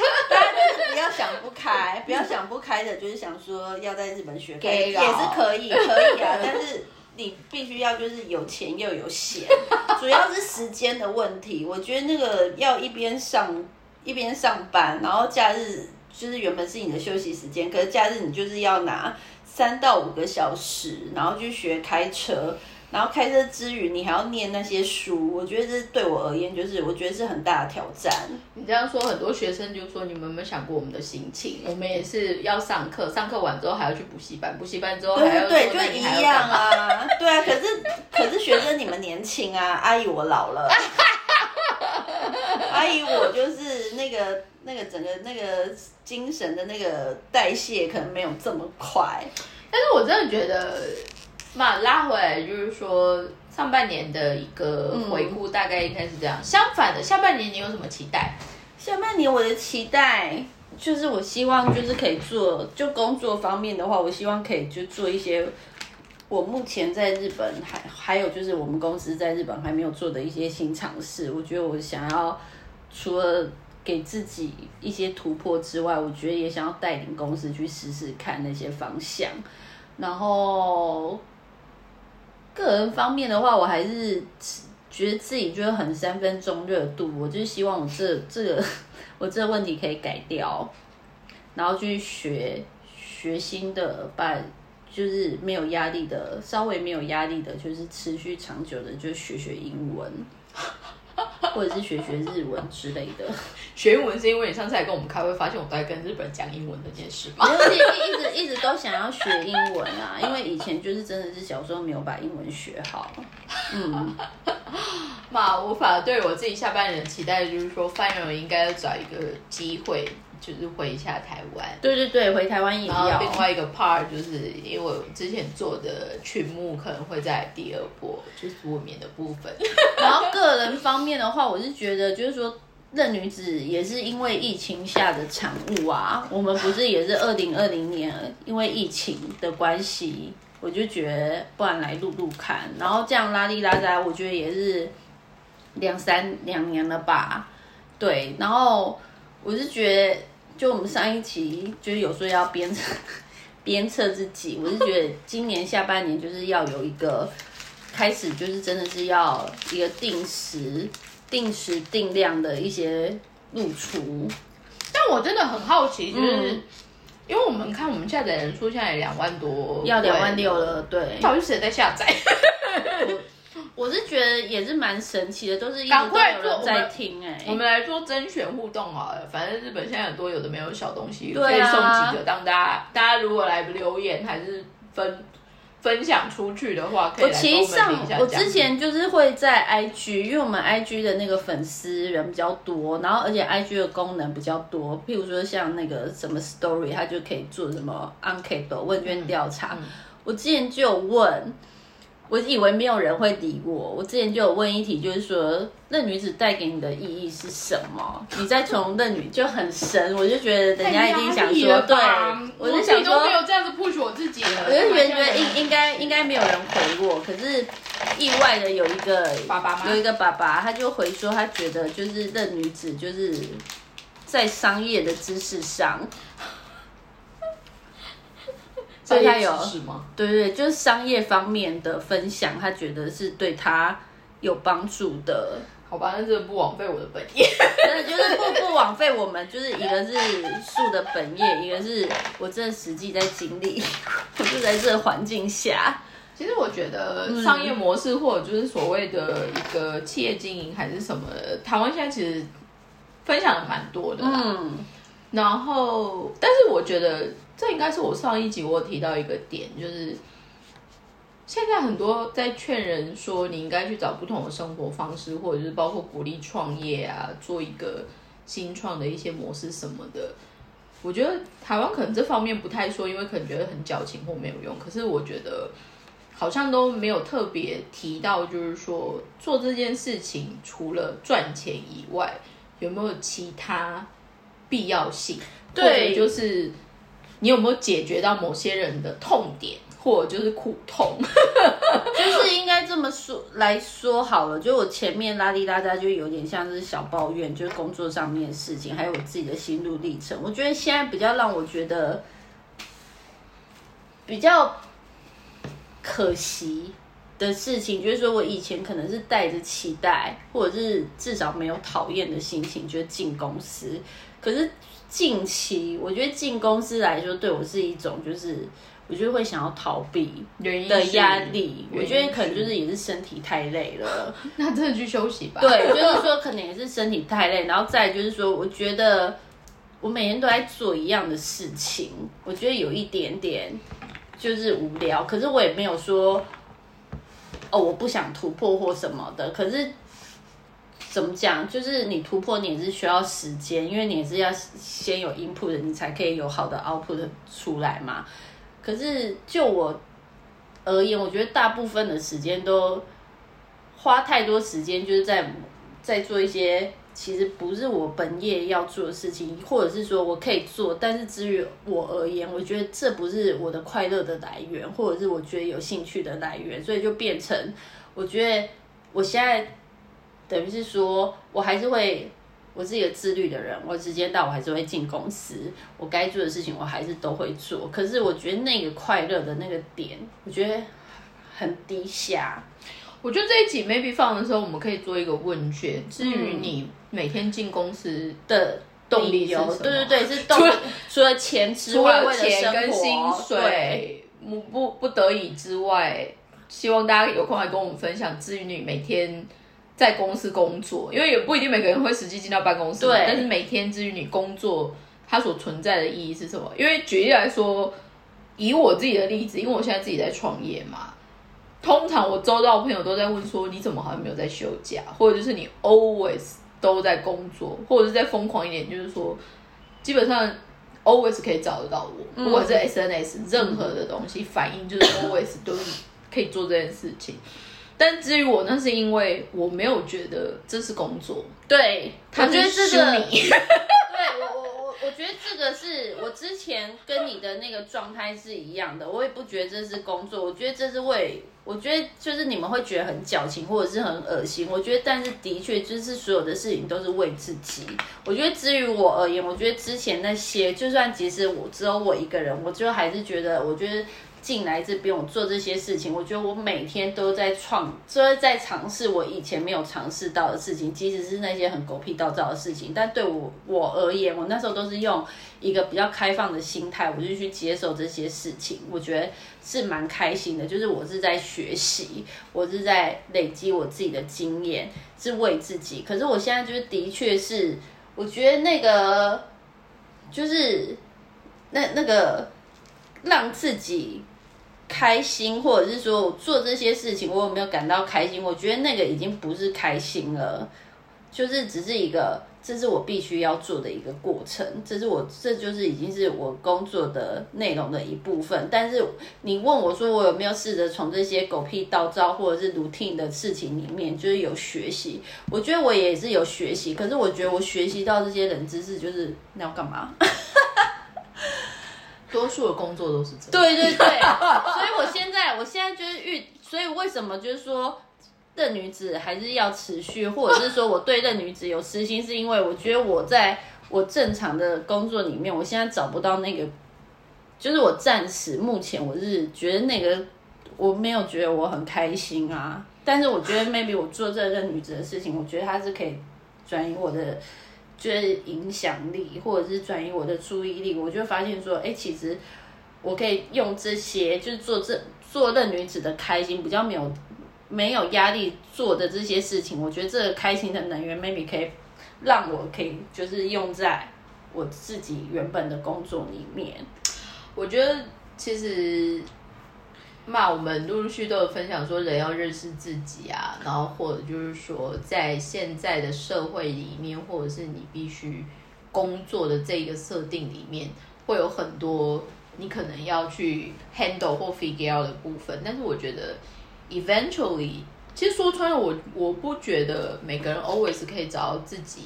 不要想不开，不要想不开的，就是想说要在日本学开，车也是可以，可以啊。但是你必须要就是有钱又有闲，[LAUGHS] 主要是时间的问题。我觉得那个要一边上一边上班，然后假日就是原本是你的休息时间，可是假日你就是要拿三到五个小时，然后去学开车。然后开车之余，你还要念那些书，我觉得这对我而言，就是我觉得是很大的挑战。你这样说，很多学生就说：“你们有没有想过我们的心情？我们也是要上课，上课完之后还要去补习班，补习班之后还要对对就一样啊，对啊。可是可是学生你们年轻啊，阿姨我老了，[LAUGHS] 阿姨我就是那个那个整个那个精神的那个代谢可能没有这么快。但是我真的觉得，嘛拉回来就是说，上半年的一个回顾大概应该是这样。相反的，下半年你有什么期待？下半年我的期待就是，我希望就是可以做，就工作方面的话，我希望可以就做一些我目前在日本还还有就是我们公司在日本还没有做的一些新尝试。我觉得我想要除了给自己一些突破之外，我觉得也想要带领公司去试试看那些方向。然后个人方面的话，我还是觉得自己就是很三分钟热度，我就希望我这 [LAUGHS] 这个我这个问题可以改掉，然后去学学新的，把就是没有压力的，稍微没有压力的，就是持续长久的，就学学英文。或者是学学日文之类的。[LAUGHS] 学英文是因为你上次来跟我们开会，发现我都在跟日本人讲英文这件事吗？而且一直一直都想要学英文啊，因为以前就是真的是小时候没有把英文学好。嗯，嘛，我反而对我自己下半年的期待就是说，范友应该要找一个机会，就是回一下台湾。对对对，回台湾也然后要。另外一个 part 就是因为我之前做的曲目可能会在第二波，就是我眠的部分。[LAUGHS] 然后个人方面的话，我是觉得就是说。任女子也是因为疫情下的产物啊，我们不是也是二零二零年因为疫情的关系，我就觉得不然来录录看，然后这样拉里拉杂，我觉得也是两三两年了吧，对，然后我是觉得就我们上一期就是有说要鞭策 [LAUGHS] 鞭策自己，我是觉得今年下半年就是要有一个开始，就是真的是要一个定时。定时定量的一些露出，但我真的很好奇，就是因为我们看我们下载人数现在两万多，要两万六了，对，到底是谁在下载？[LAUGHS] 我是觉得也是蛮神奇的，都是一直都有人在听哎。我们来做甄选互动好了，反正日本现在很多有的没有小东西，可以送几个，当大家大家如果来留言还是分。分享出去的话，可以我其实上我之前就是会在 IG，因为我们 IG 的那个粉丝人比较多，然后而且 IG 的功能比较多，譬如说像那个什么 Story，它就可以做什么 Uncle 问卷调查。我之前就有问。我以为没有人会理我。我之前就有问一题，就是说，那女子带给你的意义是什么？你再从那女就很神，我就觉得人家一定想说，对，我就想说，没有这样子 push 我自己了。我就觉得觉得应应该应该没有人回我，可是意外的有一个爸爸，有一个爸爸，他就回说，他觉得就是那女子就是在商业的知识上。所以他有对对，就是商业方面的分享，他觉得是对他有帮助的。好吧，那真的不枉费我的本业，真的就是不不枉费我们，就是一个是树的本业，一个是我真的实际在经历，[LAUGHS] 我就在这个环境下。其实我觉得商业模式或者就是所谓的一个企业经营还是什么，台湾现在其实分享的蛮多的。嗯，然后但是我觉得。这应该是我上一集我提到一个点，就是现在很多在劝人说你应该去找不同的生活方式，或者是包括鼓励创业啊，做一个新创的一些模式什么的。我觉得台湾可能这方面不太说，因为可能觉得很矫情或没有用。可是我觉得好像都没有特别提到，就是说做这件事情除了赚钱以外，有没有其他必要性？对，就是。你有没有解决到某些人的痛点，或者就是苦痛？[LAUGHS] 就是应该这么说来说好了。就我前面拉里拉扎，就有点像是小抱怨，就是工作上面的事情，还有我自己的心路历程。我觉得现在比较让我觉得比较可惜的事情，就是说我以前可能是带着期待，或者是至少没有讨厌的心情，就进公司，可是。近期，我觉得进公司来说，对我是一种，就是我觉得会想要逃避的压力。我觉得可能就是也是身体太累了，[LAUGHS] 那真的去休息吧。对，就是说可能也是身体太累，然后再就是说，我觉得我每天都在做一样的事情，我觉得有一点点就是无聊。可是我也没有说哦，我不想突破或什么的。可是。怎么讲？就是你突破，你也是需要时间，因为你也是要先有 input，你才可以有好的 output 出来嘛。可是就我而言，我觉得大部分的时间都花太多时间，就是在在做一些其实不是我本业要做的事情，或者是说我可以做，但是至于我而言，我觉得这不是我的快乐的来源，或者是我觉得有兴趣的来源，所以就变成我觉得我现在。等于是说，我还是会我是一个自律的人，我时间到我还是会进公司，我该做的事情我还是都会做。可是我觉得那个快乐的那个点，我觉得很低下。我觉得这一集 maybe 放的时候，我们可以做一个问卷。至于你每天进公司的动力是什么？对对对，是除了除了钱之外，除了钱跟薪水，不不不得已之外，希望大家有空来跟我们分享。至于你每天。在公司工作，因为也不一定每个人会实际进到办公室但是每天至于你工作它所存在的意义是什么？因为举例来说，以我自己的例子，因为我现在自己在创业嘛，通常我周到的朋友都在问说，你怎么好像没有在休假，或者就是你 always 都在工作，或者是再疯狂一点，就是说基本上 always 可以找得到我，不管是 SNS 任何的东西，反应就是 always 都可以做这件事情。但至于我，那是因为我没有觉得这是工作，对，它我觉得是这个。[LAUGHS] 对我我我我觉得这个是我之前跟你的那个状态是一样的，我也不觉得这是工作，我觉得这是为，我觉得就是你们会觉得很矫情或者是很恶心，我觉得但是的确就是所有的事情都是为自己。我觉得至于我而言，我觉得之前那些就算即使我只有我一个人，我就还是觉得，我觉得。进来这边，我做这些事情，我觉得我每天都在创，都在尝试我以前没有尝试到的事情，即使是那些很狗屁倒灶的事情。但对我我而言，我那时候都是用一个比较开放的心态，我就去接受这些事情，我觉得是蛮开心的。就是我是在学习，我是在累积我自己的经验，是为自己。可是我现在就是的确是，我觉得那个就是那那个让自己。开心，或者是说我做这些事情，我有没有感到开心？我觉得那个已经不是开心了，就是只是一个，这是我必须要做的一个过程，这是我，这就是已经是我工作的内容的一部分。但是你问我说，我有没有试着从这些狗屁倒灶或者是 routine 的事情里面，就是有学习？我觉得我也是有学习，可是我觉得我学习到这些冷知识，就是那要干嘛？多数的工作都是这样。对对对，[LAUGHS] 所以我现在我现在就是遇，所以为什么就是说任女子还是要持续，或者是说我对任女子有私心，是因为我觉得我在我正常的工作里面，我现在找不到那个，就是我暂时目前我是觉得那个我没有觉得我很开心啊，但是我觉得 maybe 我做这任女子的事情，我觉得它是可以转移我的。就是影响力，或者是转移我的注意力，我就发现说，哎，其实我可以用这些，就是做这做任女子的开心，比较没有没有压力做的这些事情，我觉得这个开心的能源，maybe 可以让我可以就是用在我自己原本的工作里面。我觉得其实。那我们陆陆续都有分享说，人要认识自己啊，然后或者就是说，在现在的社会里面，或者是你必须工作的这个设定里面，会有很多你可能要去 handle 或 figure out 的部分。但是我觉得，eventually，其实说穿了，我我不觉得每个人 always 可以找到自己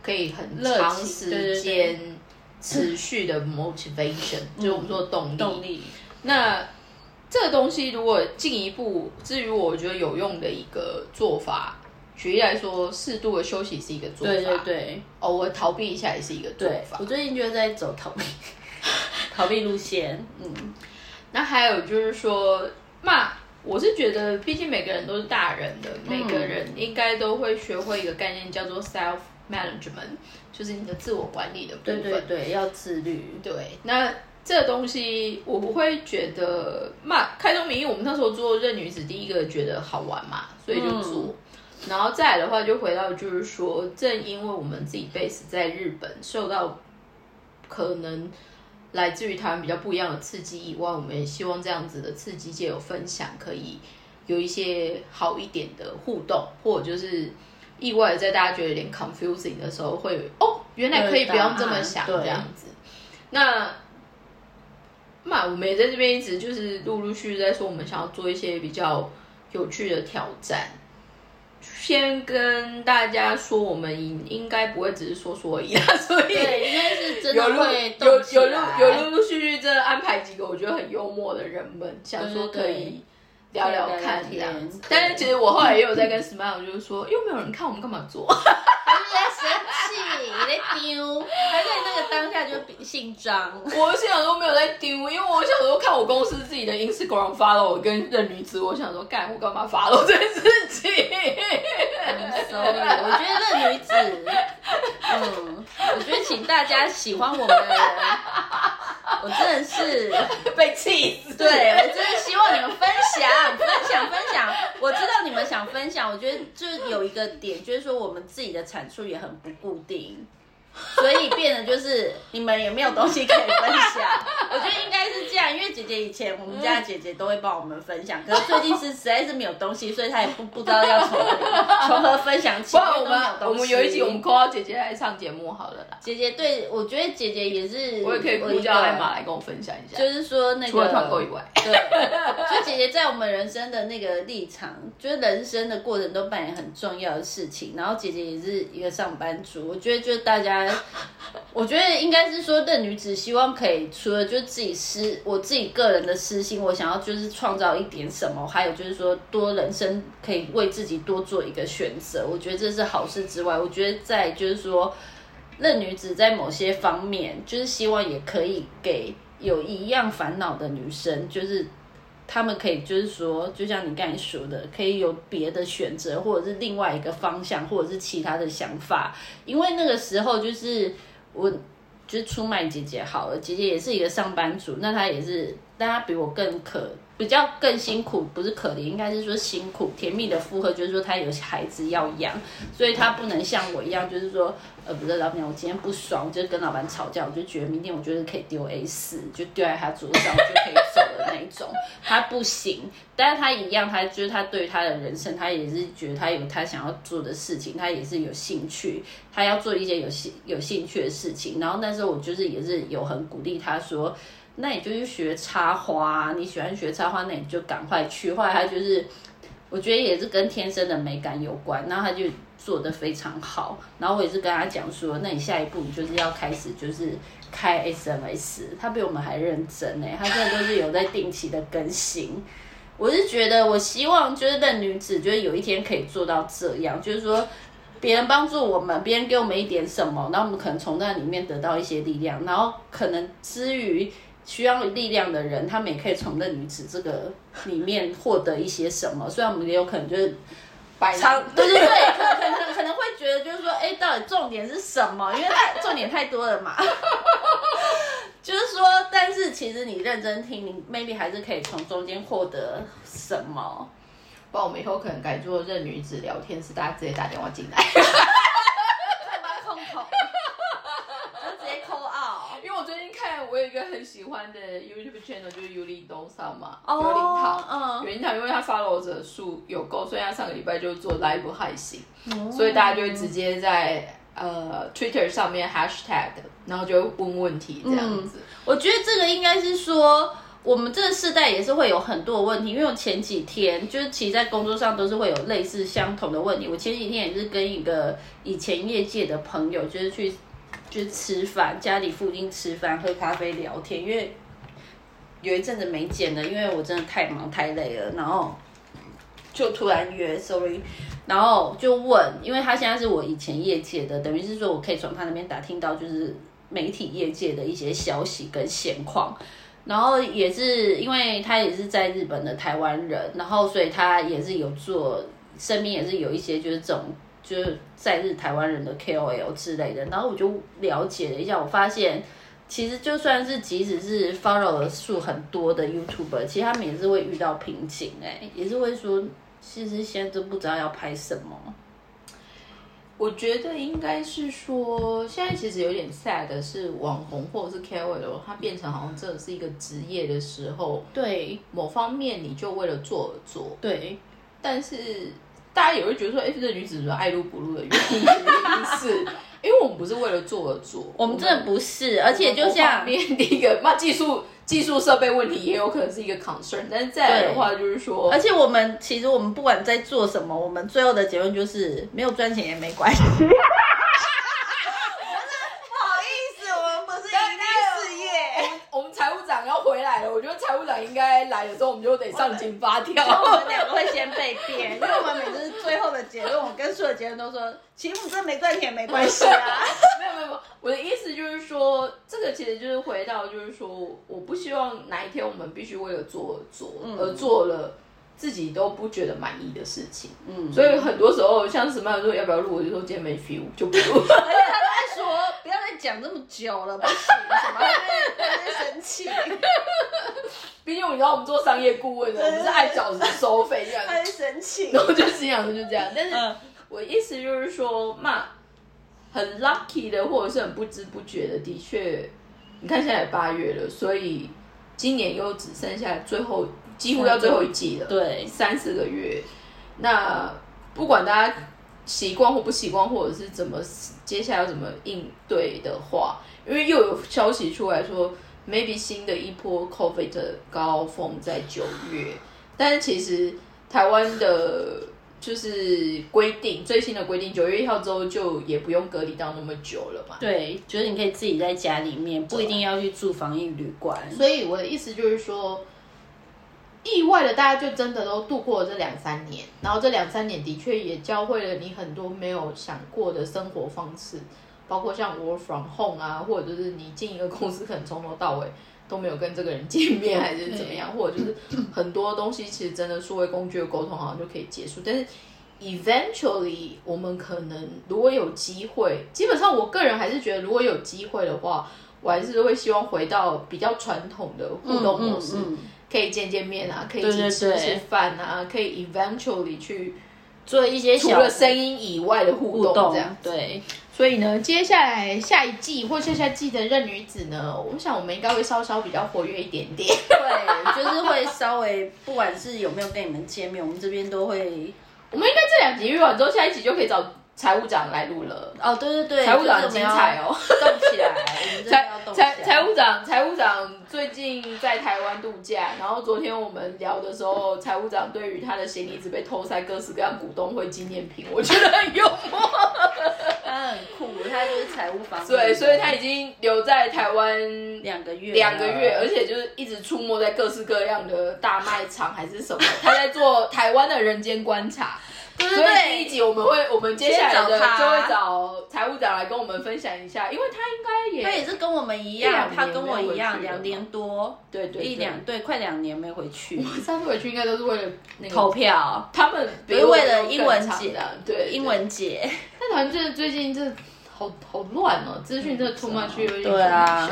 可以很长时间持续的 motivation，[LAUGHS] 就是我们说动力。动力。那这个东西如果进一步，至于我觉得有用的一个做法，举例来说，适度的休息是一个做法，对对对，偶尔逃避一下也是一个做法。我最近就在走逃避 [LAUGHS] 逃避路线，嗯。那还有就是说，骂，我是觉得，毕竟每个人都是大人的，每个人应该都会学会一个概念，叫做 self management，就是你的自我管理的部分。对对对，要自律。对，那。这个东西我不会觉得嘛，开宗明义，我们那时候做任女子，第一个觉得好玩嘛，所以就做。然后再来的话，就回到就是说，正因为我们自己 base 在日本，受到可能来自于台湾比较不一样的刺激以外，我们也希望这样子的刺激界有分享，可以有一些好一点的互动，或者就是意外在大家觉得有点 confusing 的时候，会哦，原来可以不用这么想这样子。那嘛，我们也在这边一直就是陆陆续续在说，我们想要做一些比较有趣的挑战。先跟大家说，我们应该不会只是说说而已，[LAUGHS] 所以应该是真的会有有陆有陆陆续续真的安排几个我觉得很幽默的人们，想说可以聊聊看这样子。但是其实我后来也有在跟 Smile 就是说，又没有人看，我们干嘛做？[LAUGHS] 在生气，在丢，还在那个当下就姓张。我现在都没有在丢，因为我小时候看我公司自己的 Instagram 发了我跟任女子，我想说干我干嘛发了这件事情？Sorry，我觉得任女子，嗯，我觉得请大家喜欢我们的人，我真的是 [LAUGHS] 被气死。对，我真的希望你们分享、分享、分享。我知道你们想分享，我觉得就是有一个点，就是说我们自己的产出也很不固定。[LAUGHS] 所以变得就是你们也没有东西可以分享，我觉得应该是这样，因为姐姐以前我们家的姐姐都会帮我们分享，可是最近是实在是没有东西，所以她也不不知道要从从何分享起。不然我们我们有一集我们 call 姐姐来上节目好了啦。姐姐对我觉得姐姐也是，我也可以呼叫艾玛来跟我分享一下，就是说那个除了团购以外，对，就姐姐在我们人生的那个立场，就是人生的过程都扮演很重要的事情，然后姐姐也是一个上班族，我觉得就是大家。我觉得应该是说，这女子希望可以除了就自己私，我自己个人的私心，我想要就是创造一点什么，还有就是说多人生可以为自己多做一个选择，我觉得这是好事之外，我觉得在就是说，那女子在某些方面，就是希望也可以给有一样烦恼的女生，就是。他们可以就是说，就像你刚才说的，可以有别的选择，或者是另外一个方向，或者是其他的想法。因为那个时候就是我，就是出卖姐姐好了，姐姐也是一个上班族，那她也是，但她比我更可。比较更辛苦，不是可怜，应该是说辛苦。甜蜜的负荷就是说她有孩子要养，所以他不能像我一样，就是说，呃，不是老板，我今天不爽，我就跟老板吵架，我就觉得明天我觉得可以丢 A 四，就丢在他桌上就可以走的那一种。他不行，但是他一样，他就是他对他的人生，他也是觉得他有他想要做的事情，他也是有兴趣，他要做一些有兴有兴趣的事情。然后那时候我就是也是有很鼓励他说。那你就去学插花，你喜欢学插花，那你就赶快去。后来他就是，我觉得也是跟天生的美感有关，然后他就做的非常好。然后我也是跟他讲说，那你下一步就是要开始就是开 SMS，他比我们还认真呢，他现在都是有在定期的更新。我是觉得，我希望就是那女子，就是有一天可以做到这样，就是说别人帮助我们，别人给我们一点什么，那我们可能从那里面得到一些力量，然后可能之于。需要力量的人，他们也可以从那女子这个里面获得一些什么。虽然我们也有可能就是长，对对对，可可能可能会觉得就是说，哎，到底重点是什么？因为太重点太多了嘛。[LAUGHS] 就是说，但是其实你认真听，你 maybe 还是可以从中间获得什么。不然我们以后可能改做任女子聊天室，大家直接打电话进来。我有一个很喜欢的 YouTube channel，就是尤里东上嘛，尤林堂，尤林堂，因为他 follow 者数有够，所以他上个礼拜就做 live 海行，所以大家就会直接在呃 Twitter 上面 hashtag，然后就问问题这样子。我觉得这个应该是说，我们这个世代也是会有很多问题，因为我前几天就是其实在工作上都是会有类似相同的问题。我前几天也是跟一个以前业界的朋友，就是去。就吃饭，家里附近吃饭、喝咖啡、聊天，因为有一阵子没见了，因为我真的太忙太累了，然后就突然约，sorry，然后就问，因为他现在是我以前业界的，等于是说我可以从他那边打听到就是媒体业界的一些消息跟现况，然后也是因为他也是在日本的台湾人，然后所以他也是有做身边也是有一些就是这种。就是在日台湾人的 KOL 之类的，然后我就了解了一下，我发现其实就算是即使是 follow 数很多的 YouTuber，其实他们也是会遇到瓶颈，哎，也是会说，其实现在都不知道要拍什么。我觉得应该是说，现在其实有点 sad 的是，网红或者是 KOL，它变成好像真的是一个职业的时候，对某方面你就为了做而做，对，但是。大家也会觉得说，哎，这女子说爱录不录的原因 [LAUGHS] 是，因为我们不是为了做而做，[LAUGHS] 我们真的不是，而且就像第一个，[LAUGHS] 那技术技术设备问题也有可能是一个 concern，但是再来的话就是说，而且我们其实我们不管在做什么，我们最后的结论就是没有赚钱也没关系。回来了，我觉得财务长应该来了之后，我们就得上紧发条。我们两个会先被电，因为我们每次最后的结论，我跟所有结论都说，其实我们没赚钱没关系啊。[LAUGHS] 没有没有没有，我的意思就是说，这个其实就是回到，就是说，我不希望哪一天我们必须为了做而做，而做了自己都不觉得满意的事情。嗯，所以很多时候像什么说要不要录，我就说今天没 feel 就不录。[LAUGHS] 讲这么久了，不行，什么生气？[LAUGHS] 毕竟你知道我们做商业顾问的，我们是按小时收费这样。还在生气？[LAUGHS] 然后就心想说就这样，但是嗯我意思就是说，嘛，很 lucky 的，或者是很不知不觉的，的确，你看现在也八月了，所以今年又只剩下最后几乎要最后一季了，对三四个月。那不管大家习惯或不习惯，或者是怎么接下来要怎么应对的话，因为又有消息出来说，maybe 新的一波 COVID 的高峰在九月，但是其实台湾的。就是规定最新的规定，九月一号之后就也不用隔离到那么久了嘛。对，就是你可以自己在家里面，不一定要去住防疫旅馆。所以我的意思就是说，意外的大家就真的都度过了这两三年，然后这两三年的确也教会了你很多没有想过的生活方式，包括像 work from home 啊，或者就是你进一个公司可能从头到尾都没有跟这个人见面，还是怎么样，或者就是很多东西其实真的数位工具的沟通好像就可以结束，但是。Eventually，我们可能如果有机会，基本上我个人还是觉得，如果有机会的话，我还是会希望回到比较传统的互动模式，嗯嗯嗯可以见见面啊，可以吃吃饭啊，可以 eventually 去做一些除了声音以外的互动这样。对，所以呢，接下来下一季或下下季的任女子呢，我想我们应该会稍稍比较活跃一点点。[LAUGHS] 对，就是会稍微，不管是有没有跟你们见面，我们这边都会。我们应该这两集约完之后，下一集就可以找财务长来录了。哦，对对对，财务长精彩哦，动起来，财。财财务长，财务长最近在台湾度假，然后昨天我们聊的时候，财务长对于他的行李一直被偷塞各式各样股东会纪念品，我觉得很幽默。[LAUGHS] 他很酷，他就是财务方面。对，所以他已经留在台湾两个月，两个月，而且就是一直出没在各式各样的大卖场还是什么，他在做台湾的人间观察。对所以对。对，第一集我们会，我们接下来的就会找财务长来跟我们分享一下，因为他应该也他也是跟我们一一样，他跟我一样，两年多，对对一两对，快两年没回去。我上次回去应该都是为了那投，票，他们比不是为了英文节的，对英。文节。对但团就是最近这好好乱哦，资讯真的 too much，有点对啊。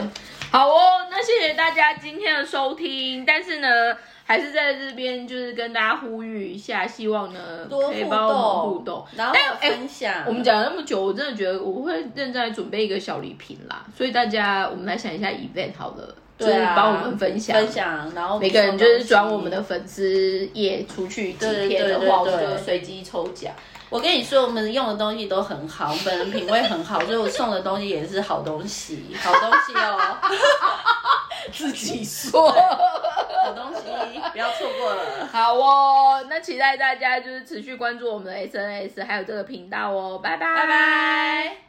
好哦，那谢谢大家今天的收听，但是呢。还是在这边，就是跟大家呼吁一下，希望呢可以帮我们，互动。然后分享。我们讲了那么久，我真的觉得我会认真来准备一个小礼品啦，所以大家我们来想一下 event 好了，就是帮我们分享分享，然后每个人就是转我们的。粉丝页出去几天的话，我们就随机抽奖。我跟你说，我们用的东西都很好，我本人品味很好，[LAUGHS] 所以我送的东西也是好东西，好东西哦，[LAUGHS] 自己说。好东西，不要错过了。好哦，那期待大家就是持续关注我们的 SNS 还有这个频道哦，拜拜，拜拜。